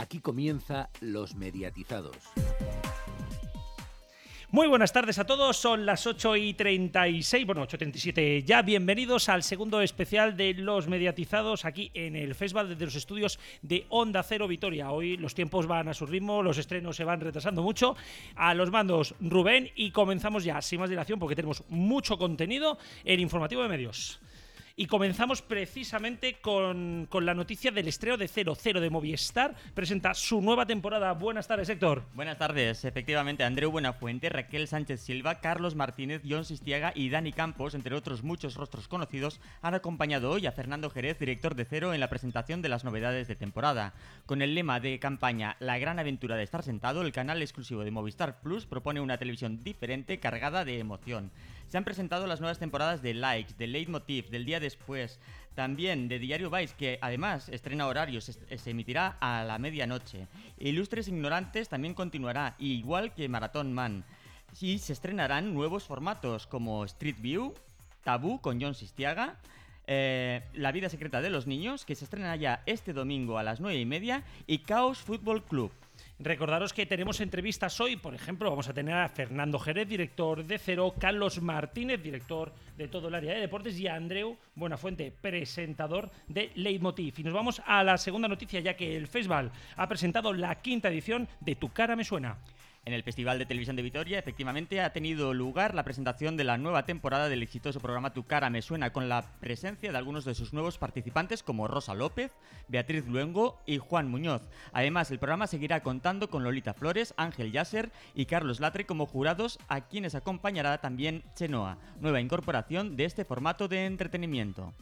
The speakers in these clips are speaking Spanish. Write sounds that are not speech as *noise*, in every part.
Aquí comienza Los Mediatizados. Muy buenas tardes a todos, son las 8 y 36, bueno, 8 y 37 ya. Bienvenidos al segundo especial de Los Mediatizados aquí en el Festival desde los estudios de Onda Cero Vitoria. Hoy los tiempos van a su ritmo, los estrenos se van retrasando mucho. A los mandos Rubén y comenzamos ya sin más dilación porque tenemos mucho contenido en Informativo de Medios. Y comenzamos precisamente con, con la noticia del estreno de 00 de Movistar. Presenta su nueva temporada. Buenas tardes, Héctor. Buenas tardes. Efectivamente, Andreu Buenafuente, Raquel Sánchez Silva, Carlos Martínez, John Sistiaga y Dani Campos, entre otros muchos rostros conocidos, han acompañado hoy a Fernando Jerez, director de Cero, en la presentación de las novedades de temporada. Con el lema de campaña La gran aventura de estar sentado, el canal exclusivo de Movistar Plus propone una televisión diferente cargada de emoción. Se han presentado las nuevas temporadas de Likes, de Leitmotiv, del día después, también de Diario Vice, que además estrena horarios, se, emitirá a la medianoche. Ilustres Ignorantes también continuará, igual que Marathon Man. Y se estrenarán nuevos formatos como Street View, Tabú con John Sistiaga, eh, La vida secreta de los niños, que se estrena ya este domingo a las 9 y media, y Chaos Football Club. Recordaros que tenemos entrevistas hoy, por ejemplo, vamos a tener a Fernando Jerez, director de Cero, Carlos Martínez, director de todo el área de deportes, y a Andreu Buenafuente, presentador de Leitmotiv. Y nos vamos a la segunda noticia, ya que el festival ha presentado la quinta edición de Tu cara me suena. En el Festival de Televisión de Vitoria, efectivamente, ha tenido lugar la presentación de la nueva temporada del exitoso programa Tu cara me suena, con la presencia de algunos de sus nuevos participantes como Rosa López, Beatriz Luengo y Juan Muñoz. Además, el programa seguirá contando con Lolita Flores, Ángel Yasser y Carlos Latre como jurados, a quienes acompañará también Chenoa, nueva incorporación de este formato de entretenimiento.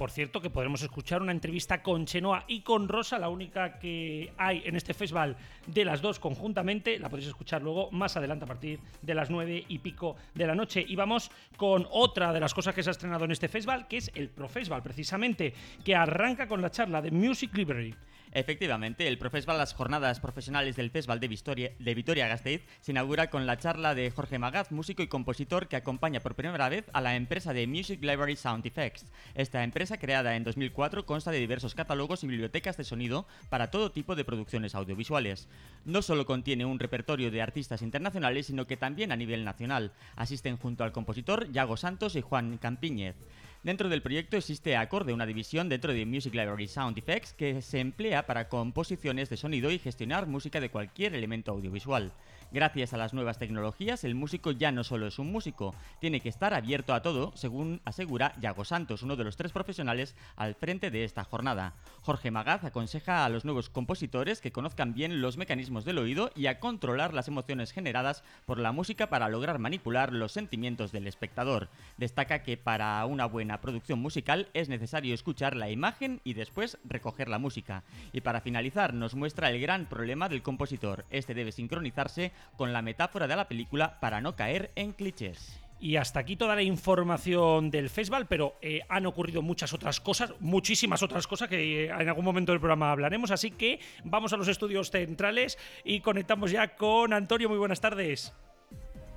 Por cierto, que podremos escuchar una entrevista con Chenoa y con Rosa, la única que hay en este festival de las dos conjuntamente. La podéis escuchar luego más adelante a partir de las nueve y pico de la noche. Y vamos con otra de las cosas que se ha estrenado en este festival, que es el Pro Festival, precisamente, que arranca con la charla de Music Library. Efectivamente, el Profesval Las Jornadas Profesionales del Festival de, Vitoria, de Vitoria Gasteiz se inaugura con la charla de Jorge Magaz, músico y compositor que acompaña por primera vez a la empresa de Music Library Sound Effects. Esta empresa, creada en 2004, consta de diversos catálogos y bibliotecas de sonido para todo tipo de producciones audiovisuales. No solo contiene un repertorio de artistas internacionales, sino que también a nivel nacional. Asisten junto al compositor Yago Santos y Juan Campiñez. Dentro del proyecto existe Acorde, una división dentro de Music Library Sound Effects que se emplea para composiciones de sonido y gestionar música de cualquier elemento audiovisual. Gracias a las nuevas tecnologías, el músico ya no solo es un músico, tiene que estar abierto a todo, según asegura Yago Santos, uno de los tres profesionales al frente de esta jornada. Jorge Magaz aconseja a los nuevos compositores que conozcan bien los mecanismos del oído y a controlar las emociones generadas por la música para lograr manipular los sentimientos del espectador. Destaca que para una buena producción musical es necesario escuchar la imagen y después recoger la música. Y para finalizar, nos muestra el gran problema del compositor. Este debe sincronizarse con la metáfora de la película para no caer en clichés. Y hasta aquí toda la información del festival, pero eh, han ocurrido muchas otras cosas, muchísimas otras cosas que eh, en algún momento del programa hablaremos. Así que vamos a los estudios centrales y conectamos ya con Antonio. Muy buenas tardes.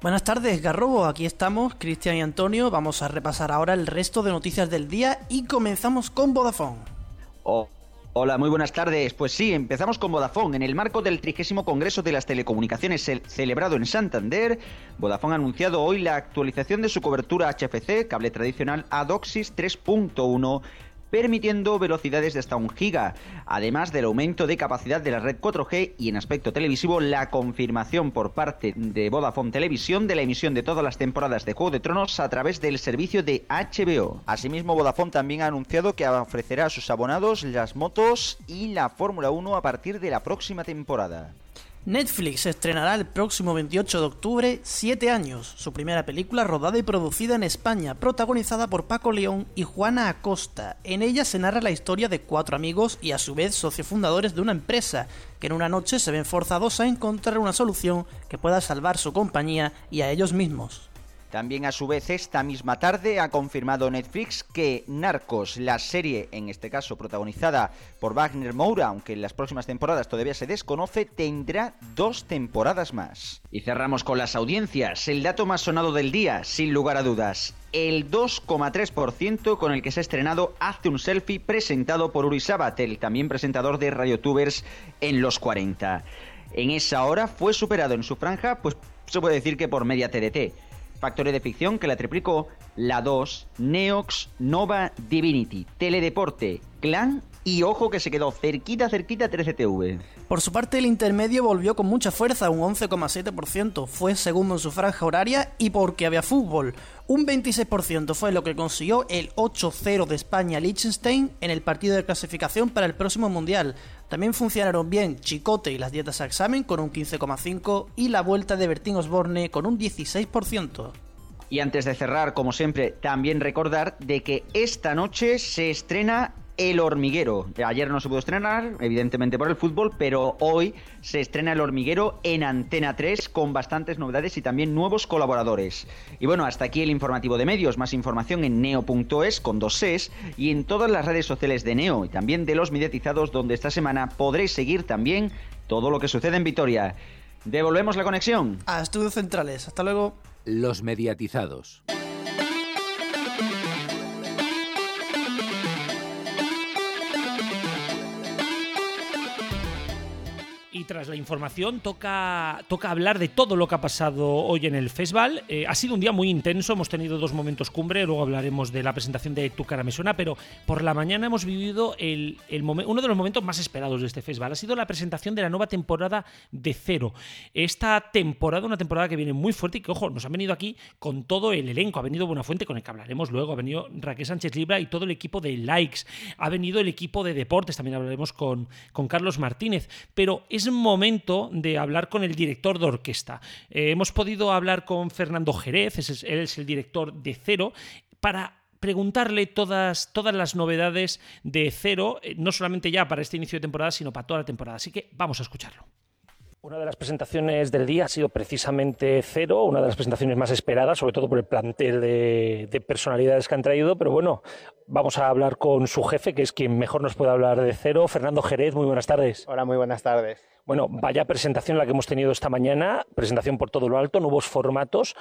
Buenas tardes, Garrobo. Aquí estamos, Cristian y Antonio. Vamos a repasar ahora el resto de noticias del día y comenzamos con Vodafone. Oh. Hola, muy buenas tardes. Pues sí, empezamos con Vodafone. En el marco del trigésimo Congreso de las Telecomunicaciones celebrado en Santander, Vodafone ha anunciado hoy la actualización de su cobertura HFC, cable tradicional, a DOCSIS 3.1 permitiendo velocidades de hasta un giga, además del aumento de capacidad de la red 4G y en aspecto televisivo la confirmación por parte de Vodafone Televisión de la emisión de todas las temporadas de Juego de Tronos a través del servicio de HBO. Asimismo, Vodafone también ha anunciado que ofrecerá a sus abonados las motos y la Fórmula 1 a partir de la próxima temporada. Netflix estrenará el próximo 28 de octubre Siete años, su primera película rodada y producida en España, protagonizada por Paco León y Juana Acosta. En ella se narra la historia de cuatro amigos y a su vez socios fundadores de una empresa, que en una noche se ven forzados a encontrar una solución que pueda salvar su compañía y a ellos mismos. También a su vez esta misma tarde ha confirmado Netflix que Narcos, la serie en este caso protagonizada por Wagner Moura, aunque en las próximas temporadas todavía se desconoce, tendrá dos temporadas más. Y cerramos con las audiencias, el dato más sonado del día, sin lugar a dudas. el 2,3% con el que se ha estrenado Hazte un selfie presentado por Uri Sabat, el también presentador de RadioTubers en los 40. En esa hora fue superado en su franja, pues se puede decir que por media TDT. Factoría de ficción que la triplicó, la 2, Neox, Nova, Divinity, Teledeporte, Clan y ojo que se quedó cerquita, cerquita 13TV. Por su parte, el intermedio volvió con mucha fuerza, un 11,7%. Fue segundo en su franja horaria y porque había fútbol. Un 26% fue lo que consiguió el 8-0 de España Liechtenstein en el partido de clasificación para el próximo Mundial. También funcionaron bien Chicote y las dietas a examen con un 15,5% y la vuelta de Bertín Osborne con un 16%. Y antes de cerrar, como siempre, también recordar de que esta noche se estrena el Hormiguero. Ayer no se pudo estrenar, evidentemente por el fútbol, pero hoy se estrena El Hormiguero en Antena 3 con bastantes novedades y también nuevos colaboradores. Y bueno, hasta aquí el informativo de medios. Más información en neo.es con dos Cs y en todas las redes sociales de Neo y también de los mediatizados donde esta semana podréis seguir también todo lo que sucede en Vitoria. Devolvemos la conexión. A Estudios Centrales. Hasta luego. Los mediatizados. Tras la información toca, toca hablar de todo lo que ha pasado hoy en el festival. Eh, ha sido un día muy intenso, hemos tenido dos momentos cumbre, luego hablaremos de la presentación de Tu cara me suena, pero por la mañana hemos vivido el, el uno de los momentos más esperados de este festival. Ha sido la presentación de la nueva temporada de Cero. Esta temporada, una temporada que viene muy fuerte y que, ojo, nos han venido aquí con todo el elenco. Ha venido Buenafuente, con el que hablaremos luego, ha venido Raquel Sánchez Libra y todo el equipo de Likes. Ha venido el equipo de Deportes, también hablaremos con, con Carlos Martínez. Pero es momento de hablar con el director de orquesta. Eh, hemos podido hablar con Fernando Jerez, él es el director de Cero, para preguntarle todas, todas las novedades de Cero, eh, no solamente ya para este inicio de temporada, sino para toda la temporada. Así que vamos a escucharlo. Una de las presentaciones del día ha sido precisamente Cero, una de las presentaciones más esperadas, sobre todo por el plantel de, de, personalidades que han traído. Pero bueno, vamos a hablar con su jefe, que es quien mejor nos puede hablar de Cero, Fernando Jerez. Muy buenas tardes. Hola, muy buenas tardes. Bueno, vaya presentación la que hemos tenido esta mañana, presentación por todo lo alto, nuevos formatos.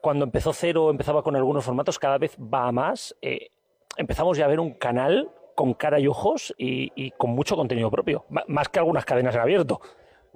Cuando empezó Cero empezaba con algunos formatos, cada vez va a más. Eh, empezamos ya a ver un canal con cara y ojos y, y con mucho contenido propio, más que algunas cadenas en abierto.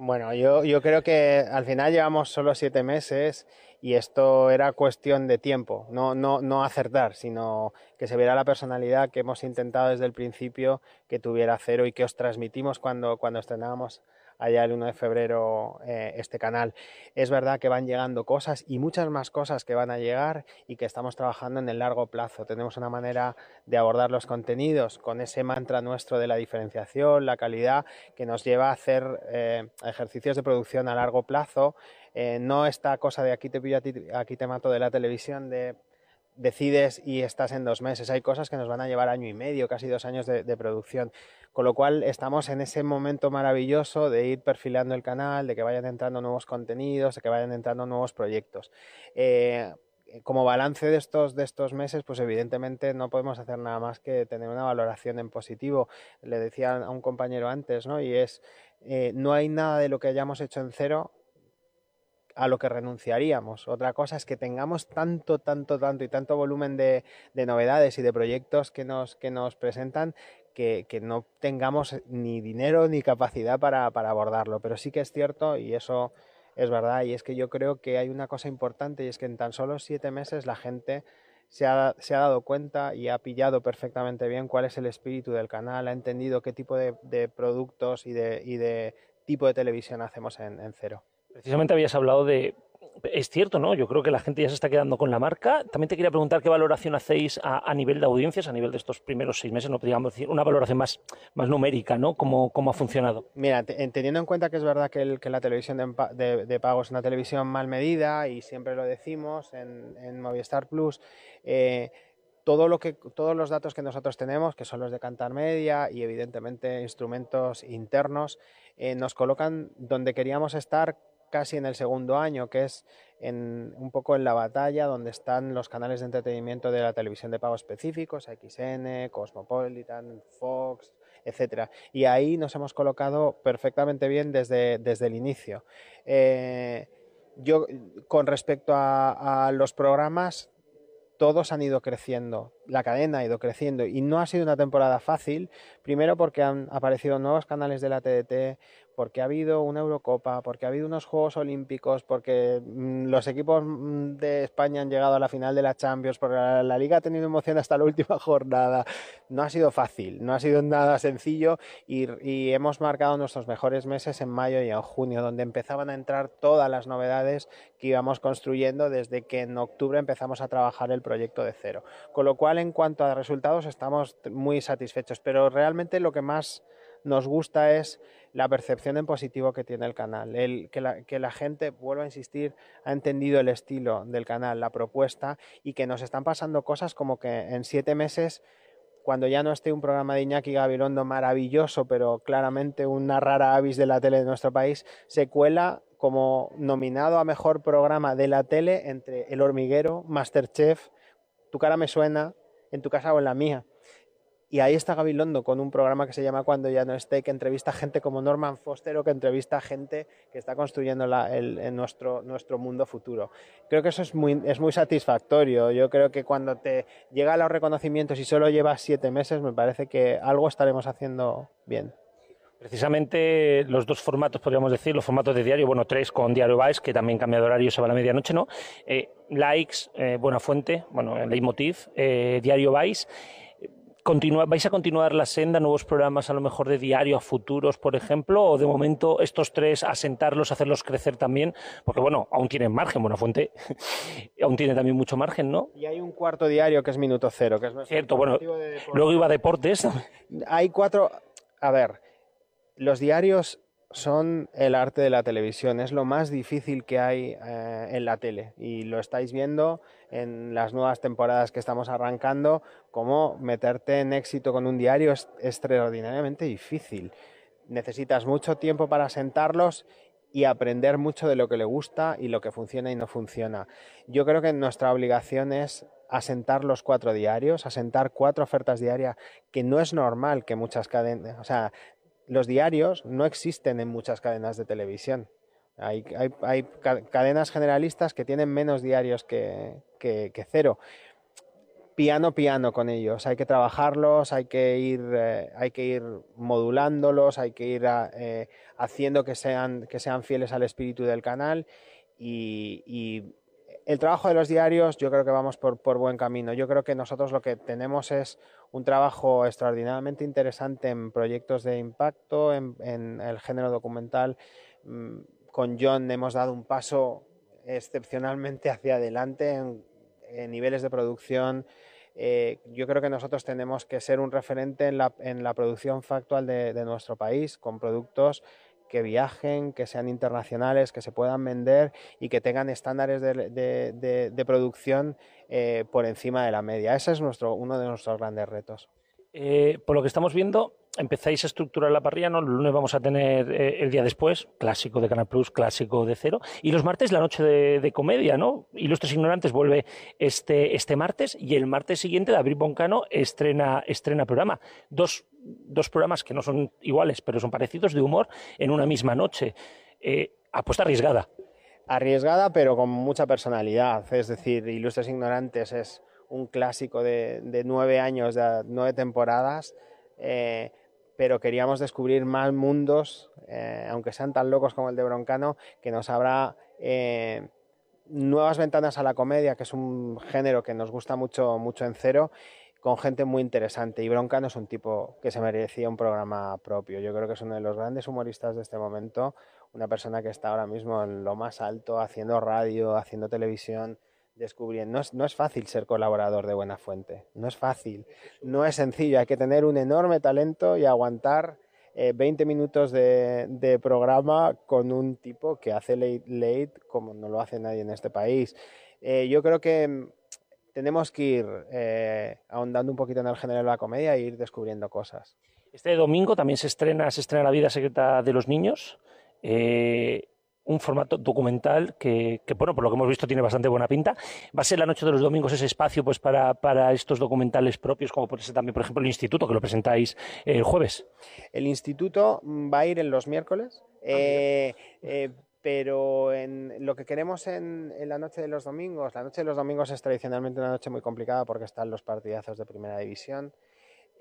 Bueno, yo, yo creo que al final llevamos solo siete meses y esto era cuestión de tiempo, no, no, no acertar, sino que se viera la personalidad que hemos intentado desde el principio que tuviera cero y que os transmitimos cuando, cuando estrenábamos allá el 1 de febrero eh, este canal. Es verdad que van llegando cosas y muchas más cosas que van a llegar y que estamos trabajando en el largo plazo. Tenemos una manera de abordar los contenidos con ese mantra nuestro de la diferenciación, la calidad, que nos lleva a hacer eh, ejercicios de producción a largo plazo. Eh, no esta cosa de aquí te pillo, aquí te mato de la televisión de decides y estás en dos meses. Hay cosas que nos van a llevar año y medio, casi dos años de, producción. Con lo cual estamos en ese momento maravilloso de ir perfilando el canal, de que vayan entrando nuevos contenidos, de que vayan entrando nuevos proyectos. Eh, como balance de estos, de estos meses, pues evidentemente no podemos hacer nada más que tener una valoración en positivo. Le decía a un compañero antes, ¿no? Y es, eh, no hay nada de lo que hayamos hecho en cero a lo que renunciaríamos. Otra cosa es que tengamos tanto, tanto, tanto y tanto volumen de, novedades y de proyectos que nos, que nos presentan que, no tengamos ni dinero ni capacidad para, abordarlo. Pero sí que es cierto, y eso es verdad, y es que yo creo que hay una cosa importante y es que en tan solo siete meses la gente se ha, dado cuenta y ha pillado perfectamente bien cuál es el espíritu del canal, ha entendido qué tipo de, productos y de, tipo de televisión hacemos en cero. Precisamente habías hablado de... Es cierto, ¿no? Yo creo que la gente ya se está quedando con la marca. También te quería preguntar qué valoración hacéis a, nivel de audiencias, a nivel de estos primeros seis meses, no podríamos decir, una valoración más, más numérica, ¿no? ¿Cómo, ¿Cómo ha funcionado? Mira, teniendo en cuenta que es verdad que, la televisión de, de, pago es una televisión mal medida y siempre lo decimos en, en Movistar Plus, eh, todo lo que, todos los datos que nosotros tenemos, que son los de Cantar Media y evidentemente instrumentos internos, eh, nos colocan donde queríamos estar casi en el segundo año, que es un poco en la batalla donde están los canales de entretenimiento de la televisión de pago específicos, XN, Cosmopolitan, Fox, etcétera. Y ahí nos hemos colocado perfectamente bien desde, desde el inicio. Eh, yo, con respecto a, los programas, todos han ido creciendo, la cadena ha ido creciendo y no ha sido una temporada fácil, primero porque han aparecido nuevos canales de la TDT, porque ha habido una Eurocopa, porque ha habido unos Juegos Olímpicos, porque mm, los equipos mm, de España han llegado a la final de la Champions, porque la, Liga ha tenido emoción hasta la *laughs* última jornada. No ha sido fácil, no ha sido nada sencillo y, y hemos marcado nuestros mejores meses en mayo y en junio, donde empezaban a entrar todas las novedades que íbamos construyendo desde que en octubre empezamos a trabajar el proyecto de cero. Con lo cual, en cuanto a resultados, estamos muy satisfechos, pero realmente lo que más nos gusta es la percepción en positivo que tiene el canal, el, que, la, que la gente, vuelvo a insistir, ha entendido el estilo del canal, la propuesta y que nos están pasando cosas como que en siete meses cuando ya no esté un programa de Iñaki Gabilondo maravilloso, pero claramente una rara avis de la tele de nuestro país, se cuela como nominado a mejor programa de la tele entre El Hormiguero, Masterchef, Tu cara me suena, en tu casa o en la mía. Y ahí está Gabilondo con un programa que se llama Cuando ya no esté, que entrevista gente como Norman Foster o que entrevista gente que está construyendo el, en nuestro, nuestro mundo futuro. Creo que eso es muy, es muy satisfactorio. Yo creo que cuando te llega a los reconocimientos y solo llevas siete meses, me parece que algo estaremos haciendo bien. Precisamente los dos formatos, podríamos decir, los formatos de diario, bueno, tres con Diario Vice, que también cambia de horario, se va a la medianoche, ¿no? Eh, likes, eh, Buena Fuente, bueno, Leitmotiv, eh, Diario Vice ¿Vais a continuar la senda, nuevos programas a lo mejor de diario a futuros, por ejemplo? ¿O de momento estos tres asentarlos, hacerlos crecer también? Porque bueno, aún tienen margen, Buena Fuente *laughs* aún tiene también mucho margen, ¿no? Y hay un cuarto diario que es Minuto Cero, que es Cierto, bueno, luego iba a Deportes. Hay cuatro... A ver, los diarios son el arte de la televisión, es lo más difícil que hay eh, en la tele y lo estáis viendo en las nuevas temporadas que estamos arrancando, cómo meterte en éxito con un diario es extraordinariamente difícil. Necesitas mucho tiempo para sentarlos y aprender mucho de lo que le gusta y lo que funciona y no funciona. Yo creo que nuestra obligación es asentar los cuatro diarios, asentar cuatro ofertas diarias, que no es normal que muchas cadenas, los diarios no existen en muchas cadenas de televisión. Hay, cadenas generalistas que tienen menos diarios que, cero. Piano, piano con ellos. Hay que trabajarlos, hay que ir, eh, hay que ir modulándolos, hay que ir eh, haciendo que sean, que sean fieles al espíritu del canal y, el trabajo de los diarios yo creo que vamos por, buen camino. Yo creo que nosotros lo que tenemos es un trabajo extraordinariamente interesante en proyectos de impacto, en, el género documental. Mm, con John hemos dado un paso excepcionalmente hacia adelante en, niveles de producción. Eh, yo creo que nosotros tenemos que ser un referente en la, producción factual de, nuestro país, con productos que viajen, que sean internacionales, que se puedan vender y que tengan estándares de, producción eh, por encima de la media. Ese es nuestro, uno de nuestros grandes retos. Eh, por lo que estamos viendo, empezáis a estructurar la parrilla, ¿no? El lunes vamos a tener eh, el día después, clásico de Canal Plus, clásico de cero, y los martes la noche de, comedia, ¿no? Ilustres Ignorantes vuelve este, este martes y el martes siguiente David Boncano estrena, estrena programa. Dos, dos programas que no son iguales, pero son parecidos de humor en una misma noche. Eh, apuesta arriesgada. Arriesgada, pero con mucha personalidad. Es decir, Ilustres Ignorantes es un clásico de, nueve años, de nueve temporadas, eh, pero queríamos descubrir más mundos, eh, aunque sean tan locos como el de Broncano, que nos habrá eh, nuevas ventanas a la comedia, que es un género que nos gusta mucho, mucho en cero, con gente muy interesante. Y Broncano es un tipo que se merecía un programa propio. Yo creo que es uno de los grandes humoristas de este momento, una persona que está ahora mismo en lo más alto, haciendo radio, haciendo televisión descubriendo. No es, fácil ser colaborador de Buena Fuente, no es fácil, no es sencillo, hay que tener un enorme talento y aguantar 20 eh, minutos de, programa con un tipo que hace late late como no lo hace nadie en este país. Eh, yo creo que mm, tenemos que ir eh, ahondando un poquito en el género de la comedia e ir descubriendo cosas. Este domingo también se estrena, se estrena La vida secreta de los niños un formato documental que, bueno, por lo que hemos visto tiene bastante buena pinta. Va a ser la noche de los domingos ese espacio pues para, para estos documentales propios, como puede ser también, por ejemplo, el Instituto, que lo presentáis el jueves. El Instituto va a ir en los miércoles. Ah, eh, eh, pero en lo que queremos en, en, la noche de los domingos, la noche de los domingos es tradicionalmente una noche muy complicada porque están los partidazos de primera división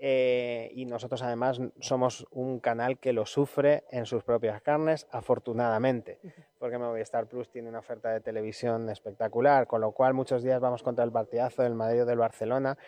eh, y nosotros además somos un canal que lo sufre en sus propias carnes, afortunadamente, porque Movistar Plus tiene una oferta de televisión espectacular, con lo cual muchos días vamos contra el partidazo del Madrid o del Barcelona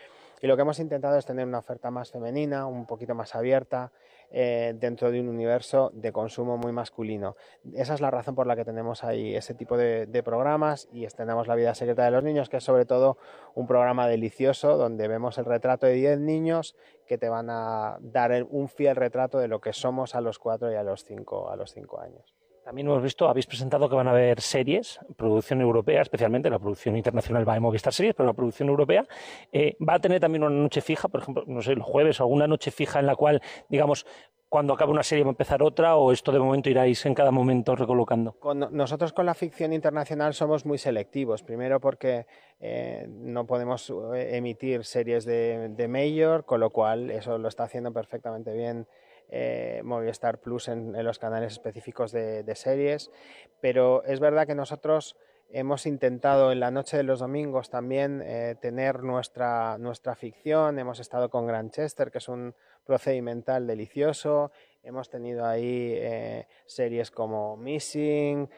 y lo que hemos intentado es tener una oferta más femenina, un poquito más abierta, eh, dentro de un universo de consumo muy masculino. Esa es la razón por la que tenemos ahí ese tipo de, programas y estrenamos La vida secreta de los niños, que es sobre todo un programa delicioso donde vemos el retrato de 10 niños que te van a dar un fiel retrato de lo que somos a los 4 y a los 5 a los cinco años. También hemos visto, habéis presentado que van a haber series, producción europea, especialmente la producción internacional va a Movistar Series, pero la producción europea eh, va a tener también una noche fija, por ejemplo, no sé, los jueves o alguna noche fija en la cual, digamos, cuando acabe una serie va a empezar otra o esto de momento iráis en cada momento recolocando? nosotros con la ficción internacional somos muy selectivos. Primero porque eh, no podemos eh, emitir series de, de Major, con lo cual eso lo está haciendo perfectamente bien eh, Movistar Plus en, los canales específicos de, series, pero es verdad que nosotros hemos intentado en la noche de los domingos también eh, tener nuestra, nuestra ficción, hemos estado con Grandchester, que es un procedimental delicioso, hemos tenido ahí eh, series como Missing,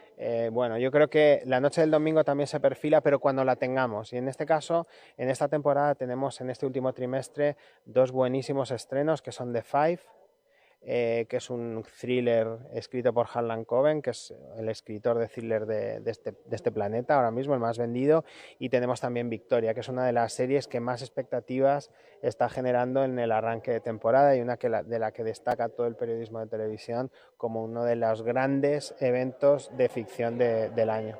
bueno, yo creo que la noche del domingo también se perfila, pero cuando la tengamos, y en este caso, en esta temporada tenemos en este último trimestre dos buenísimos estrenos que son The Five, eh, que es un thriller escrito por Harlan Coben, que es el escritor de thriller este, de, este, planeta ahora mismo, el más vendido, y tenemos también Victoria, que es una de las series que más expectativas está generando en el arranque de temporada y una de la que destaca todo el periodismo de televisión como uno de los grandes eventos de ficción del año.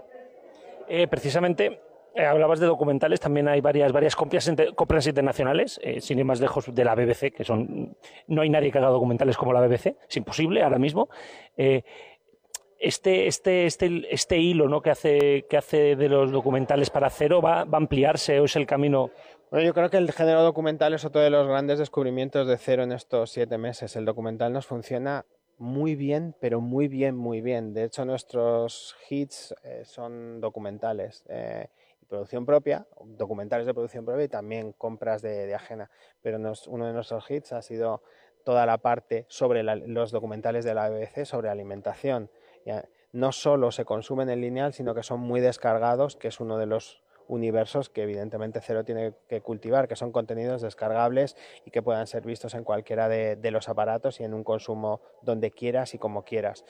Eh, precisamente eh, hablabas de documentales, también hay varias, varias compras, internacionales, eh, sin ir más lejos de la BBC, que son. No hay nadie que haga documentales como la BBC, es imposible ahora mismo. Eh, este, este, este, este hilo que, hace, de los documentales para cero va, va a ampliarse o es el camino. Bueno, yo creo que el género documental es otro de los grandes descubrimientos de cero en estos siete meses. El documental nos funciona muy bien, pero muy bien, muy bien. De hecho, nuestros hits son documentales producción propia, documentales de producción propia y también compras de, ajena. Pero uno de nuestros hits ha sido toda la parte sobre los documentales de la BBC sobre alimentación. no solo se consumen en lineal, sino que son muy descargados, que es uno de los universos que evidentemente Cero tiene que cultivar, que son contenidos descargables y que puedan ser vistos en cualquiera de los aparatos y en un consumo donde quieras y como quieras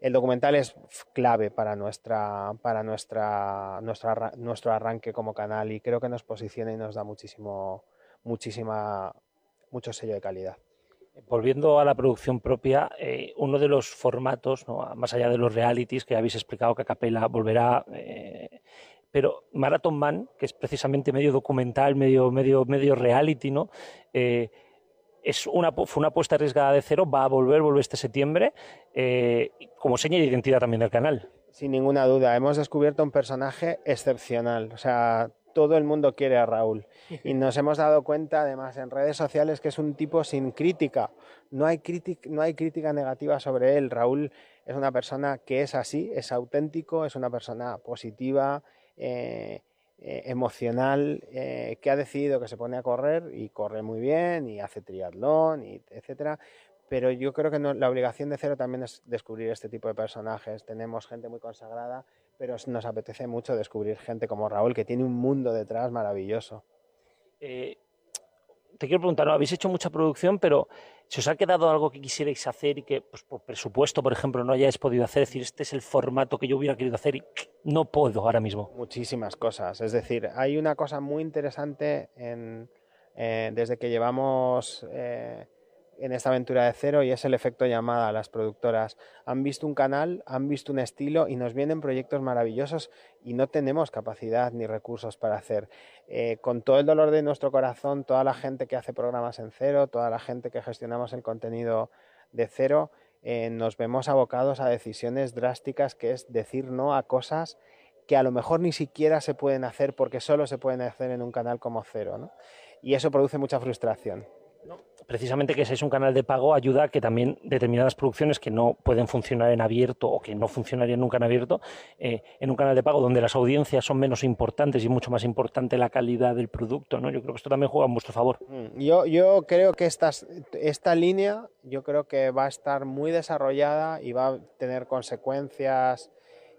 el documental es clave para, nuestra, para nuestra, nuestro arranque como canal y creo que nos posiciona y nos da muchísimo, muchísima, mucho sello de calidad. Volviendo a la producción propia, eh, uno de los formatos, más allá de los realities que habéis explicado que Capela volverá, eh, pero Marathon Man, que es precisamente medio documental, medio, medio, medio reality, ¿no? Eh, es una, fue una apuesta arriesgada de cero, va a volver, vuelve este septiembre, eh, como seña de identidad también del canal. Sin ninguna duda, hemos descubierto un personaje excepcional. O sea, todo el mundo quiere a Raúl. Y nos hemos dado cuenta, además, en redes sociales, que es un tipo sin crítica. No hay, no hay crítica negativa sobre él. Raúl es una persona que es así, es auténtico, es una persona positiva. Eh, eh, emocional eh, que ha decidido que se pone a correr y corre muy bien y hace triatlón y etcétera. Pero yo creo que la obligación de cero también es descubrir este tipo de personajes. Tenemos gente muy consagrada pero nos apetece mucho descubrir gente como Raúl que tiene un mundo detrás maravilloso. Eh, te quiero preguntar, ¿no? habéis hecho mucha producción, pero si os ha quedado algo que quisierais hacer y que, pues, por presupuesto, por ejemplo, no hayáis podido hacer, es decir, este es el formato que yo hubiera querido hacer y no puedo ahora mismo. Muchísimas cosas. Es decir, hay una cosa muy interesante en, eh, desde que llevamos eh, en esta aventura de cero y es el efecto llamada. a Las productoras han visto un canal, han visto un estilo y nos vienen proyectos maravillosos y no tenemos capacidad ni recursos para hacer. Eh, con todo el dolor de nuestro corazón, toda la gente que hace programas en cero, toda la gente que gestionamos el contenido de cero, eh, nos vemos abocados a decisiones drásticas que es decir no a cosas que a lo mejor ni siquiera se pueden hacer porque solo se pueden hacer en un canal como cero. Y eso produce mucha frustración. Precisamente que seáis un canal de pago ayuda a que también determinadas producciones que no pueden funcionar en abierto o que no funcionarían nunca en abierto, eh, en un canal de pago donde las audiencias son menos importantes y mucho más importante la calidad del producto, ¿no? Yo creo que esto también juega en vuestro favor. Mm, yo, yo creo que estas, esta línea, yo creo que va a estar muy desarrollada y va a tener consecuencias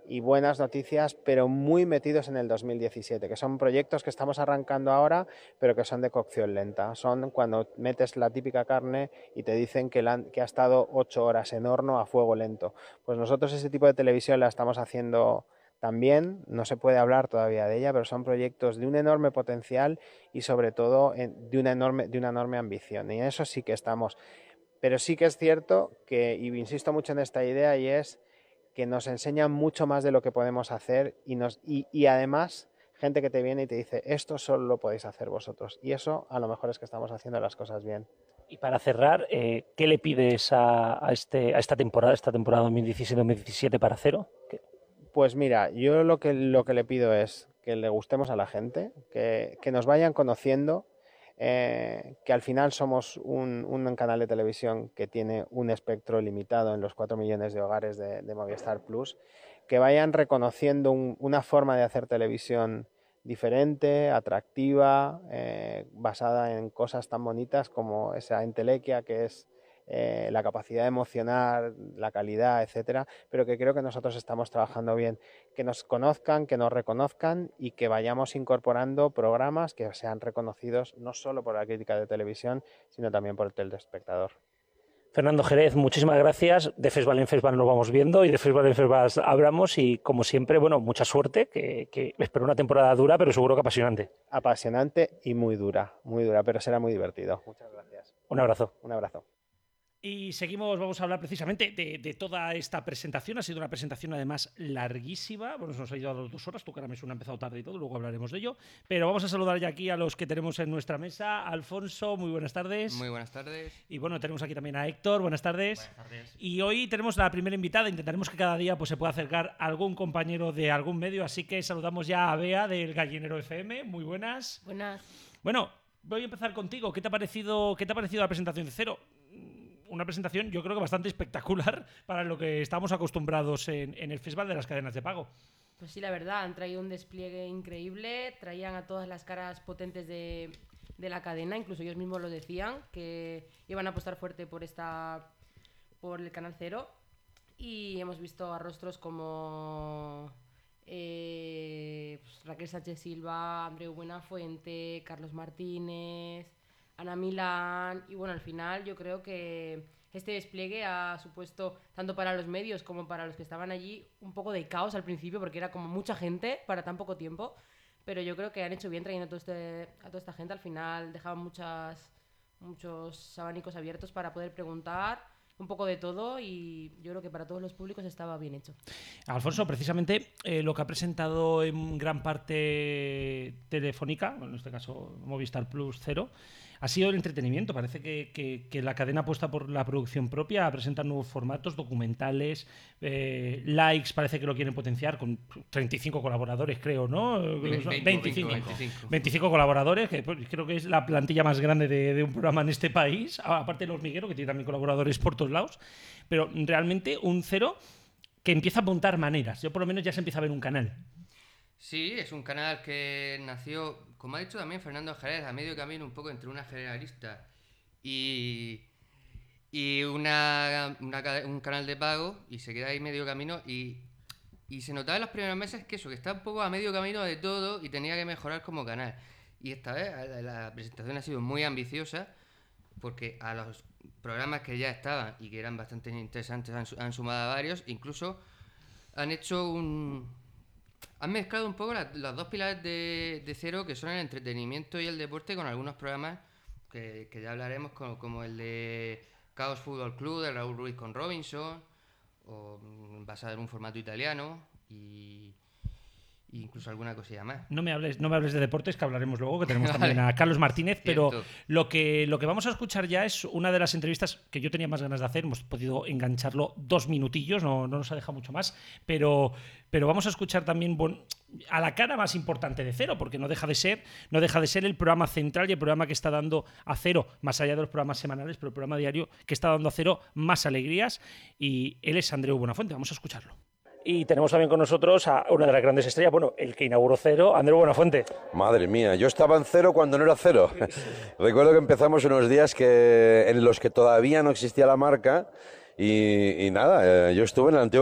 y buenas noticias, pero muy metidos en el 2017, que son proyectos que estamos arrancando ahora, pero que son de cocción lenta. Son cuando metes la típica carne y te dicen que, ha estado ocho horas en horno a fuego lento. Pues nosotros ese tipo de televisión la estamos haciendo también, no se puede hablar todavía de ella, pero son proyectos de un enorme potencial y sobre todo de, una enorme, de una enorme ambición. Y en eso sí que estamos. Pero sí que es cierto que, y insisto mucho en esta idea, y es que nos enseñan mucho más de lo que podemos hacer y, nos, y, además gente que te viene y te dice, esto solo lo podéis hacer vosotros. Y eso a lo mejor es que estamos haciendo las cosas bien. Y para cerrar, eh, ¿qué le pides a, este, a esta temporada, esta temporada 2017-2017 para cero? Pues mira, yo lo que, lo que le pido es que le gustemos a la gente, que, que nos vayan conociendo, eh, que al final somos un, canal de televisión que tiene un espectro limitado en los 4 millones de hogares de, Movistar Plus, que vayan reconociendo una forma de hacer televisión diferente, atractiva, eh, basada en cosas tan bonitas como esa entelequia que es eh, la capacidad de emocionar, la calidad, etcétera, pero que creo que nosotros estamos trabajando bien. Que nos conozcan, que nos reconozcan y que vayamos incorporando programas que sean reconocidos no solo por la crítica de televisión, sino también por el telespectador. Fernando Jerez, muchísimas gracias. De Festival en Festival nos vamos viendo y de Festival en Festival hablamos y como siempre, bueno, mucha suerte, que, que espero una temporada dura, pero seguro que apasionante. Apasionante y muy dura, muy dura, pero será muy divertido. Muchas gracias. Un abrazo. Un abrazo. Y seguimos, vamos a hablar precisamente de, toda esta presentación. Ha sido una presentación además larguísima. Bueno, nos ha llevado dos horas, tu cara me suena ha empezado tarde y todo, luego hablaremos de ello. Pero vamos a saludar ya aquí a los que tenemos en nuestra mesa. Alfonso, muy buenas tardes. Muy buenas tardes. Y bueno, tenemos aquí también a Héctor, buenas tardes. Buenas tardes. Y hoy tenemos la primera invitada. Intentaremos que cada día pues, se pueda acercar algún compañero de algún medio. Así que saludamos ya a Bea del Gallinero FM. Muy buenas. Buenas. Bueno, voy a empezar contigo. ¿Qué te ha parecido, qué te ha parecido la presentación de Cero? Una presentación yo creo que bastante espectacular para lo que estamos acostumbrados en, el Festival de las cadenas de pago. Pues sí, la verdad, han traído un despliegue increíble, traían a todas las caras potentes de, la cadena, incluso ellos mismos lo decían, que iban a apostar fuerte por esta por el Canal Cero y hemos visto a rostros como eh, pues, Raquel Sánchez Silva, Andreu Buenafuente, Carlos Martínez, Ana Milán y bueno, al final yo creo que este despliegue ha supuesto, tanto para los medios como para los que estaban allí, un poco de caos al principio porque era como mucha gente para tan poco tiempo, pero yo creo que han hecho bien trayendo a, todo este, a toda esta gente, al final dejaban muchas, muchos abanicos abiertos para poder preguntar un poco de todo y yo creo que para todos los públicos estaba bien hecho. Alfonso, precisamente eh, lo que ha presentado en gran parte Telefónica, en este caso Movistar Plus Cero, ha sido el entretenimiento. Parece que, la cadena apuesta por la producción propia, a presentar nuevos formatos, documentales, eh, likes, parece que lo quieren potenciar con 35 colaboradores, creo, ¿no? 25, 25, colaboradores, que pues, creo que es la plantilla más grande de, un programa en este país, aparte de los Migueros, que tiene también colaboradores por todos lados, pero realmente un cero que empieza a apuntar maneras. Yo por lo menos ya se empieza a ver un canal. Sí, es un canal que nació como ha dicho también Fernando Jerez, a medio camino un poco entre una generalista y, y una, un canal de pago, y se queda ahí medio camino, y, y se notaba en los primeros meses que eso, que está un poco a medio camino de todo y tenía que mejorar como canal. Y esta vez la, presentación ha sido muy ambiciosa, porque a los programas que ya estaban y que eran bastante interesantes han, han sumado a varios, incluso han hecho un, han mezclado un poco las, dos pilares de, cero, que son el entretenimiento y el deporte, con algunos programas que, ya hablaremos, como, el de Chaos Football Club, de Raúl Ruiz con Robinson, o mm, basado en un formato italiano, y, e incluso alguna cosilla más. No me hables, no me hables de deportes, que hablaremos luego, que tenemos *laughs* Vale. también a Carlos Martínez, pero lo que, lo que vamos a escuchar ya es una de las entrevistas que yo tenía más ganas de hacer. Hemos podido engancharlo dos minutillos, no, no nos ha dejado mucho más, pero, pero vamos a escuchar también bon- a la cara más importante de Cero, porque no deja de ser, no deja de ser el programa central y el programa que está dando a Cero, más allá de los programas semanales, pero el programa diario que está dando a Cero más alegrías. Y él es Andreu Buenafuente. Vamos a escucharlo. Y tenemos también con nosotros a una de las grandes estrellas, bueno, el que inauguró Cero, Andrés Buenafuente. Madre mía, yo estaba en cero cuando no era cero. *laughs* Recuerdo que empezamos unos días que, en los que todavía no existía la marca y, y nada, eh, yo estuve en el antiguo